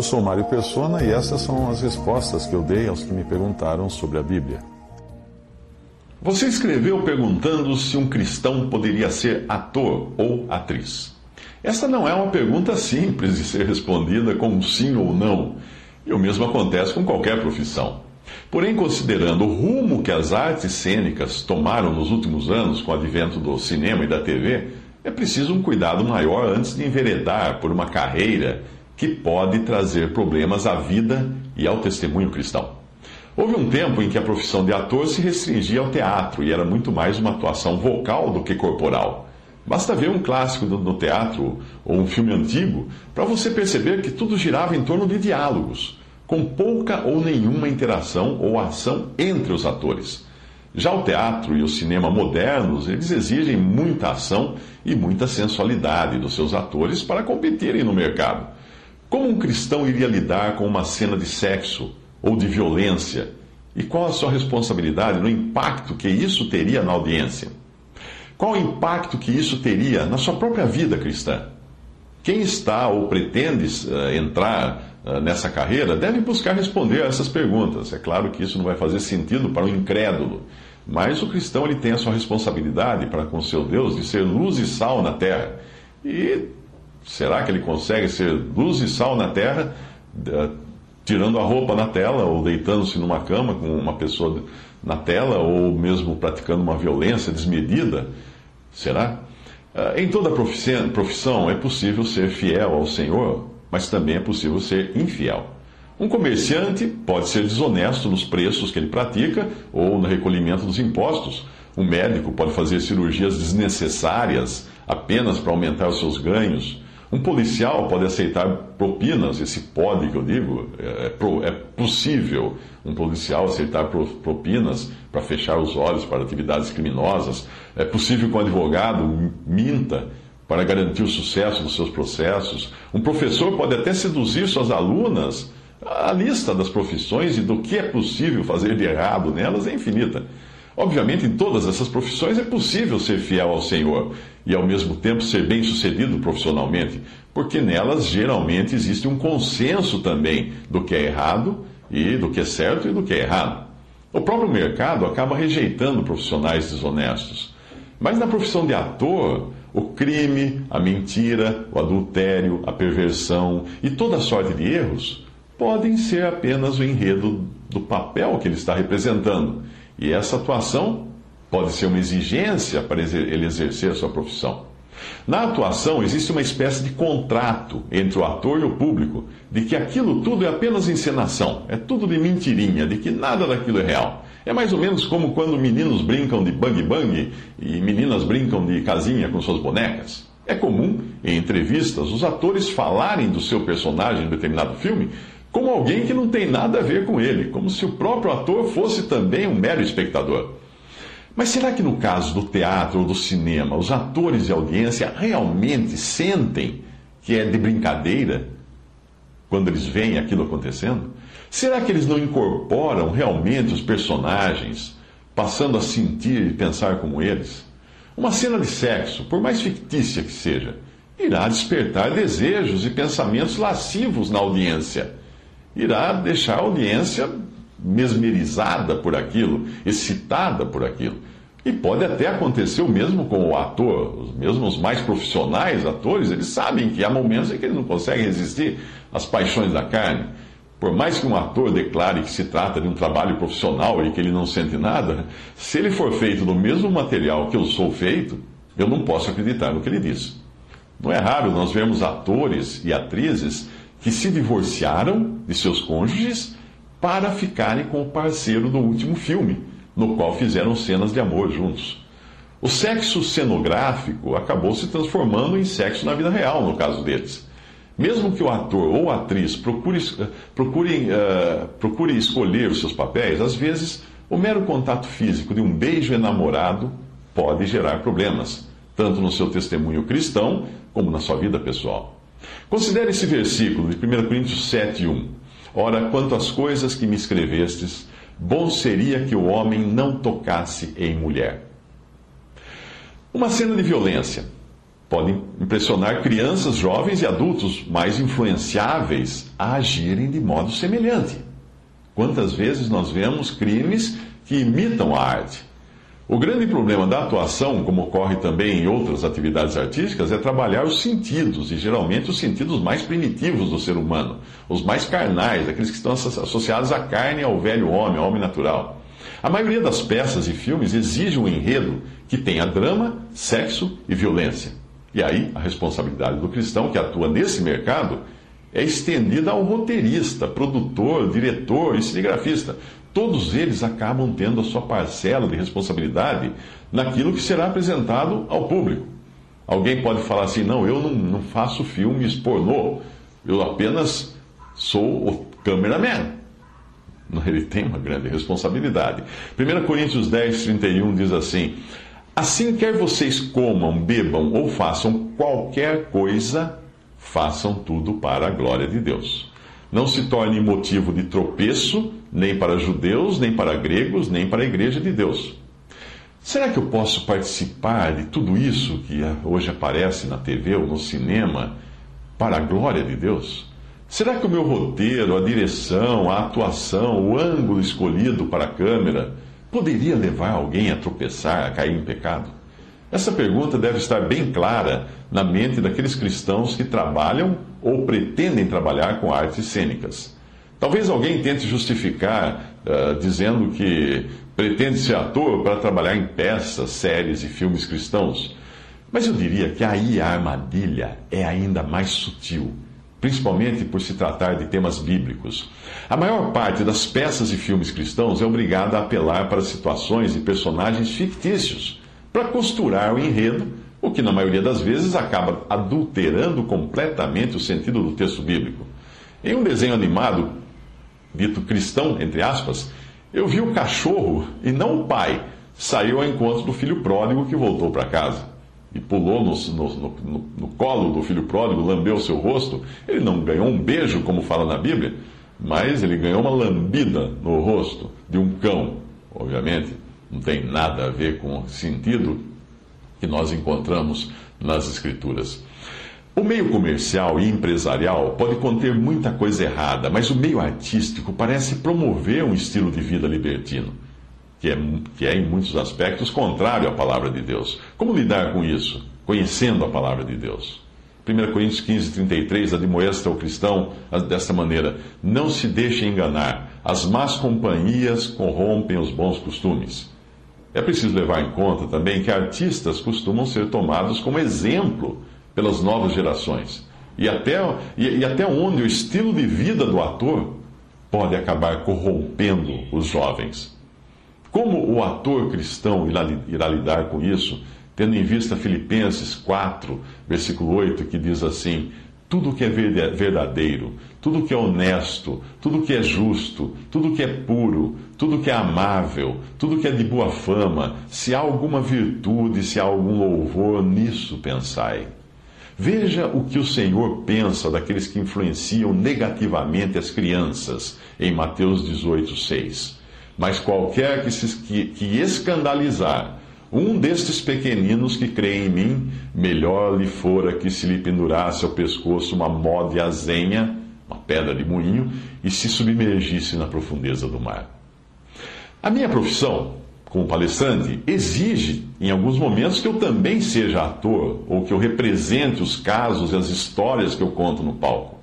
Eu sou Mário Persona e essas são as respostas que eu dei aos que me perguntaram sobre a Bíblia. Você escreveu perguntando se um cristão poderia ser ator ou atriz. Esta não é uma pergunta simples de ser respondida com sim ou não, e o mesmo acontece com qualquer profissão. Porém, considerando o rumo que as artes cênicas tomaram nos últimos anos com o advento do cinema e da TV, é preciso um cuidado maior antes de enveredar por uma carreira que pode trazer problemas à vida e ao testemunho cristão. Houve um tempo em que a profissão de ator se restringia ao teatro e era muito mais uma atuação vocal do que corporal. Basta ver um clássico no teatro ou um filme antigo para você perceber que tudo girava em torno de diálogos, com pouca ou nenhuma interação ou ação entre os atores. Já o teatro e o cinema modernos, eles exigem muita ação e muita sensualidade dos seus atores para competirem no mercado. Como um cristão iria lidar com uma cena de sexo ou de violência? E qual a sua responsabilidade no impacto que isso teria na audiência? Qual o impacto que isso teria na sua própria vida cristã? Quem está ou pretende uh, entrar uh, nessa carreira deve buscar responder a essas perguntas. É claro que isso não vai fazer sentido para o incrédulo, mas o cristão ele tem a sua responsabilidade para com seu Deus de ser luz e sal na terra. E Será que ele consegue ser luz e sal na terra, tirando a roupa na tela, ou deitando-se numa cama com uma pessoa na tela, ou mesmo praticando uma violência desmedida? Será? Ah, em toda profissão é possível ser fiel ao Senhor, mas também é possível ser infiel. Um comerciante pode ser desonesto nos preços que ele pratica ou no recolhimento dos impostos. Um médico pode fazer cirurgias desnecessárias apenas para aumentar os seus ganhos. Um policial pode aceitar propinas, esse pode que eu digo, é, é, é possível um policial aceitar propinas para fechar os olhos para atividades criminosas. É possível que um advogado minta para garantir o sucesso dos seus processos. Um professor pode até seduzir suas alunas. A lista das profissões e do que é possível fazer de errado nelas é infinita. Obviamente, em todas essas profissões é possível ser fiel ao Senhor e, ao mesmo tempo, ser bem-sucedido profissionalmente, porque nelas geralmente existe um consenso também do que é errado e do que é certo e do que é errado. O próprio mercado acaba rejeitando profissionais desonestos. Mas na profissão de ator, o crime, a mentira, o adultério, a perversão e toda sorte de erros podem ser apenas o enredo do papel que ele está representando e essa atuação pode ser uma exigência para ele exercer a sua profissão. Na atuação, existe uma espécie de contrato entre o ator e o público, de que aquilo tudo é apenas encenação, é tudo de mentirinha, de que nada daquilo é real. É mais ou menos como quando meninos brincam de bang-bang e meninas brincam de casinha com suas bonecas. É comum, em entrevistas, os atores falarem do seu personagem em determinado filme como alguém que não tem nada a ver com ele, como se o próprio ator fosse também um mero espectador. Mas será que no caso do teatro ou do cinema, os atores e audiência realmente sentem que é de brincadeira quando eles veem aquilo acontecendo? Será que eles não incorporam realmente os personagens, passando a sentir e pensar como eles? Uma cena de sexo, por mais fictícia que seja, irá despertar desejos e pensamentos lascivos na audiência irá deixar a audiência mesmerizada por aquilo, excitada por aquilo. E pode até acontecer o mesmo com o ator. Os mesmos mais profissionais atores, eles sabem que há momentos em que eles não conseguem resistir às paixões da carne. Por mais que um ator declare que se trata de um trabalho profissional e que ele não sente nada, se ele for feito do mesmo material que eu sou feito, eu não posso acreditar no que ele diz. Não é raro nós vermos atores e atrizes que se divorciaram de seus cônjuges para ficarem com o parceiro do último filme, no qual fizeram cenas de amor juntos. O sexo cenográfico acabou se transformando em sexo na vida real, no caso deles. Mesmo que o ator ou atriz procure, procure, uh, procure escolher os seus papéis, às vezes o mero contato físico de um beijo enamorado pode gerar problemas, tanto no seu testemunho cristão como na sua vida pessoal. Considere esse versículo de 1 Coríntios 7, 1. Ora, quanto às coisas que me escrevestes, bom seria que o homem não tocasse em mulher. Uma cena de violência pode impressionar crianças, jovens e adultos mais influenciáveis a agirem de modo semelhante. Quantas vezes nós vemos crimes que imitam a arte? O grande problema da atuação, como ocorre também em outras atividades artísticas, é trabalhar os sentidos, e geralmente os sentidos mais primitivos do ser humano, os mais carnais, aqueles que estão associados à carne e ao velho homem, ao homem natural. A maioria das peças e filmes exige um enredo que tenha drama, sexo e violência. E aí, a responsabilidade do cristão que atua nesse mercado é estendida ao roteirista, produtor, diretor e cinegrafista. Todos eles acabam tendo a sua parcela de responsabilidade naquilo que será apresentado ao público. Alguém pode falar assim: não, eu não, não faço filmes pornô, eu apenas sou o cameraman. Ele tem uma grande responsabilidade. 1 Coríntios 10, 31 diz assim: Assim quer vocês comam, bebam ou façam qualquer coisa, façam tudo para a glória de Deus. Não se torne motivo de tropeço, nem para judeus, nem para gregos, nem para a igreja de Deus. Será que eu posso participar de tudo isso que hoje aparece na TV ou no cinema para a glória de Deus? Será que o meu roteiro, a direção, a atuação, o ângulo escolhido para a câmera poderia levar alguém a tropeçar, a cair em pecado? Essa pergunta deve estar bem clara na mente daqueles cristãos que trabalham ou pretendem trabalhar com artes cênicas. Talvez alguém tente justificar uh, dizendo que pretende ser ator para trabalhar em peças, séries e filmes cristãos. Mas eu diria que aí a armadilha é ainda mais sutil principalmente por se tratar de temas bíblicos. A maior parte das peças e filmes cristãos é obrigada a apelar para situações e personagens fictícios, para costurar o enredo, o que na maioria das vezes acaba adulterando completamente o sentido do texto bíblico. Em um desenho animado, dito cristão, entre aspas, eu vi o cachorro e não o pai sair ao encontro do filho pródigo que voltou para casa e pulou no, no, no, no, colo do filho pródigo, lambeu seu rosto, ele não ganhou um beijo, como fala na Bíblia, mas ele ganhou uma lambida no rosto de um cão. Obviamente, não tem nada a ver com o sentido que nós encontramos nas Escrituras. O meio comercial e empresarial pode conter muita coisa errada, mas o meio artístico parece promover um estilo de vida libertino que é, que é em muitos aspectos contrário à palavra de Deus. Como lidar com isso? Conhecendo a palavra de Deus. 1 Coríntios 15, 33 admoesta o cristão desta maneira: Não se deixe enganar, as más companhias corrompem os bons costumes. É preciso levar em conta também que artistas costumam ser tomados como exemplo pelas novas gerações. E até, e, e até onde o estilo de vida do ator pode acabar corrompendo os jovens. Como o ator cristão irá lidar com isso, tendo em vista Filipenses 4, versículo 8, que diz assim: tudo que é verdadeiro, tudo que é honesto, tudo que é justo, tudo que é puro, tudo que é amável, tudo que é de boa fama, se há alguma virtude, se há algum louvor, nisso pensai. Veja o que o Senhor pensa daqueles que influenciam negativamente as crianças, em Mateus 18, 6. Mas qualquer que, se, que, que escandalizar um destes pequeninos que creem em mim, melhor lhe fora que se lhe pendurasse ao pescoço uma mó de azenha, uma pedra de moinho, e se submergisse na profundeza do mar. A minha profissão, como palestrante, exige, em alguns momentos, que eu também seja ator, ou que eu represente os casos e as histórias que eu conto no palco.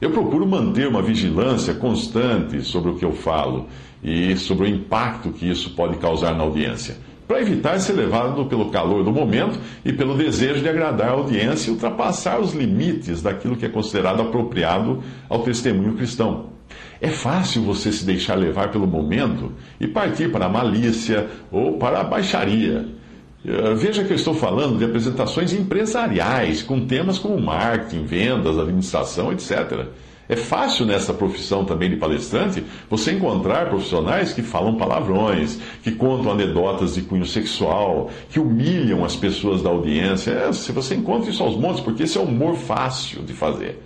Eu procuro manter uma vigilância constante sobre o que eu falo e sobre o impacto que isso pode causar na audiência, para evitar ser levado pelo calor do momento e pelo desejo de agradar a audiência e ultrapassar os limites daquilo que é considerado apropriado ao testemunho cristão. É fácil você se deixar levar pelo momento e partir para a malícia ou para a baixaria. Eh, veja que eu estou falando de apresentações empresariais, com temas como marketing, vendas, administração, etc. É fácil nessa profissão também de palestrante você encontrar profissionais que falam palavrões, que contam anedotas de cunho sexual, que humilham as pessoas da audiência. É, se você encontra isso aos montes, porque esse é humor fácil de fazer.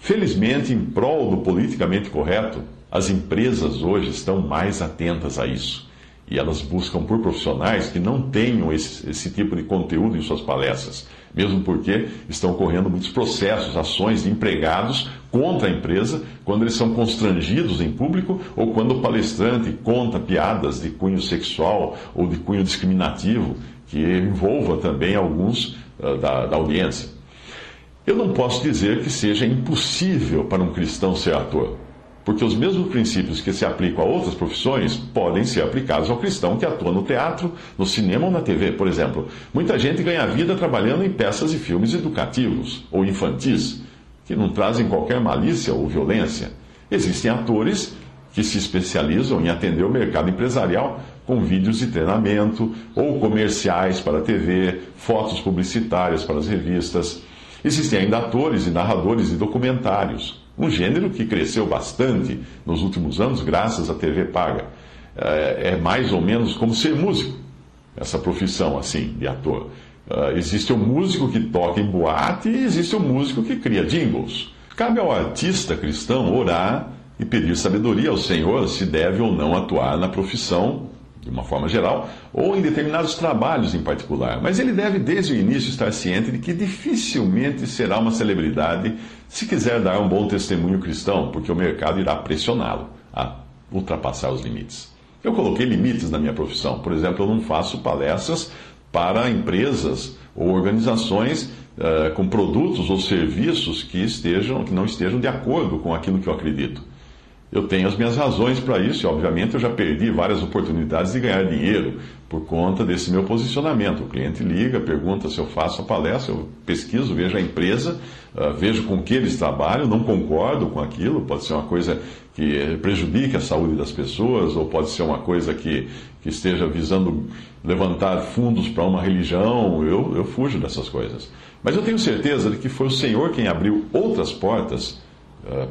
Felizmente, em prol do politicamente correto, as empresas hoje estão mais atentas a isso. E elas buscam por profissionais que não tenham esse, esse, tipo de conteúdo em suas palestras, mesmo porque estão ocorrendo muitos processos, ações de empregados contra a empresa quando eles são constrangidos em público ou quando o palestrante conta piadas de cunho sexual ou de cunho discriminativo que envolva também alguns uh, da, da audiência. Eu não posso dizer que seja impossível para um cristão ser ator porque os mesmos princípios que se aplicam a outras profissões podem ser aplicados ao cristão que atua no teatro, no cinema ou na TV. Por exemplo, muita gente ganha vida trabalhando em peças e filmes educativos ou infantis, que não trazem qualquer malícia ou violência. Existem atores que se especializam em atender o mercado empresarial com vídeos de treinamento ou comerciais para a TV, fotos publicitárias para as revistas. Existem ainda atores e narradores de documentários um gênero que cresceu bastante nos últimos anos graças à TV paga. É, é mais ou menos como ser músico, essa profissão assim, de ator. Uh, existe o um músico que toca em boate e existe o um músico que cria jingles. Cabe ao artista cristão orar e pedir sabedoria ao Senhor se deve ou não atuar na profissão de uma forma geral, ou em determinados trabalhos em particular. Mas ele deve, desde o início, estar ciente de que dificilmente será uma celebridade se quiser dar um bom testemunho cristão, porque o mercado irá pressioná-lo a ultrapassar os limites. Eu coloquei limites na minha profissão. Por exemplo, eu não faço palestras para empresas ou organizações uh, com produtos ou serviços que estejam, que não estejam de acordo com aquilo que eu acredito. Eu tenho as minhas razões para isso e, obviamente, eu já perdi várias oportunidades de ganhar dinheiro por conta desse meu posicionamento. O cliente liga, pergunta se eu faço a palestra, eu pesquiso, vejo a empresa, uh, vejo com que eles trabalham, não concordo com aquilo, pode ser uma coisa que prejudique a saúde das pessoas, ou pode ser uma coisa que, que esteja visando levantar fundos para uma religião, eu, eu fujo dessas coisas. Mas eu tenho certeza de que foi o Senhor quem abriu outras portas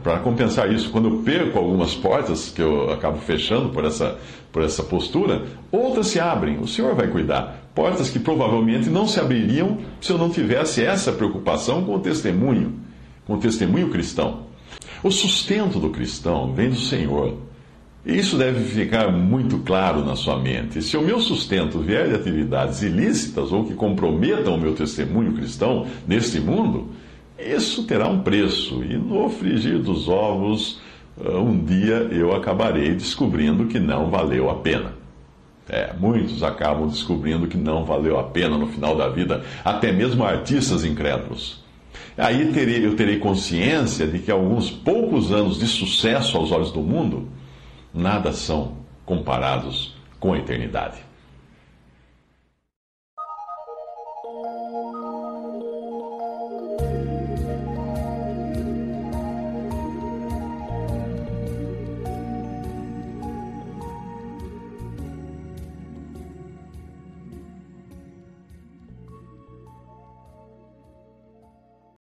para compensar isso, quando eu perco algumas portas que eu acabo fechando por essa, por essa postura, outras se abrem. O Senhor vai cuidar. Portas que provavelmente não se abririam se eu não tivesse essa preocupação com o testemunho, com o testemunho cristão. O sustento do cristão vem do Senhor. E isso deve ficar muito claro na sua mente. Se o meu sustento vier de atividades ilícitas ou que comprometam o meu testemunho cristão neste mundo, isso terá um preço, e no frigir dos ovos, eh, um dia eu acabarei descobrindo que não valeu a pena. É, muitos acabam descobrindo que não valeu a pena no final da vida, até mesmo artistas incrédulos. Aí terei, eu terei consciência de que alguns poucos anos de sucesso aos olhos do mundo nada são comparados com a eternidade.